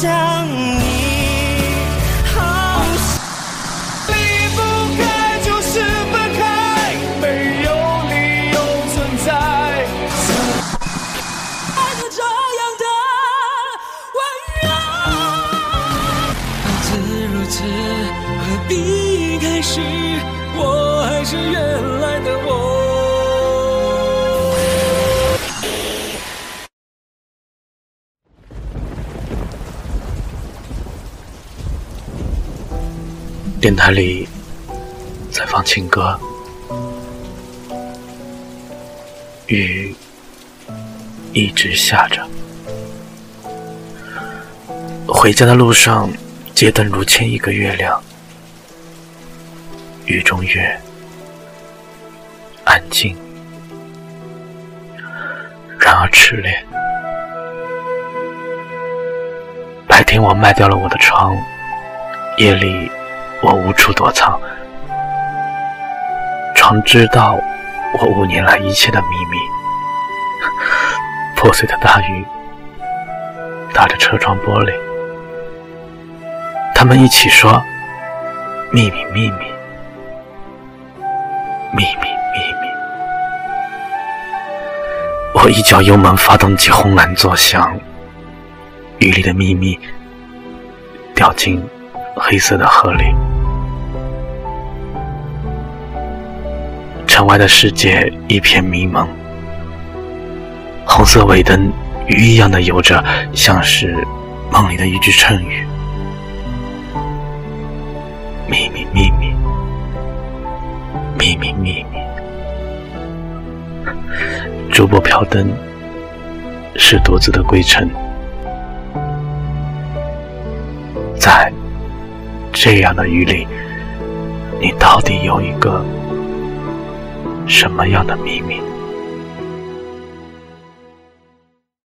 想你。好想。离不开就是分开没有理由存在。像孩子这样的温柔。爱自如此何必开始我还是原来的我。电台里在放情歌，雨一直下着。回家的路上，街灯如千一个月亮，雨中月安静，然而炽烈。白天我卖掉了我的床，夜里。我无处躲藏，床知道我五年来一切的秘密。破碎的大雨打着车窗玻璃，他们一起说：“秘密，秘密，秘密，秘密。”我一脚油门，发动机轰然作响，雨里的秘密掉进黑色的河里。城外的世界一片迷蒙，红色尾灯鱼一样的游着，像是梦里的一句成语。秘密，秘密，秘密，秘密。烛波飘灯，是独自的归程。这样的雨里，你到底有一个？什么样的秘密？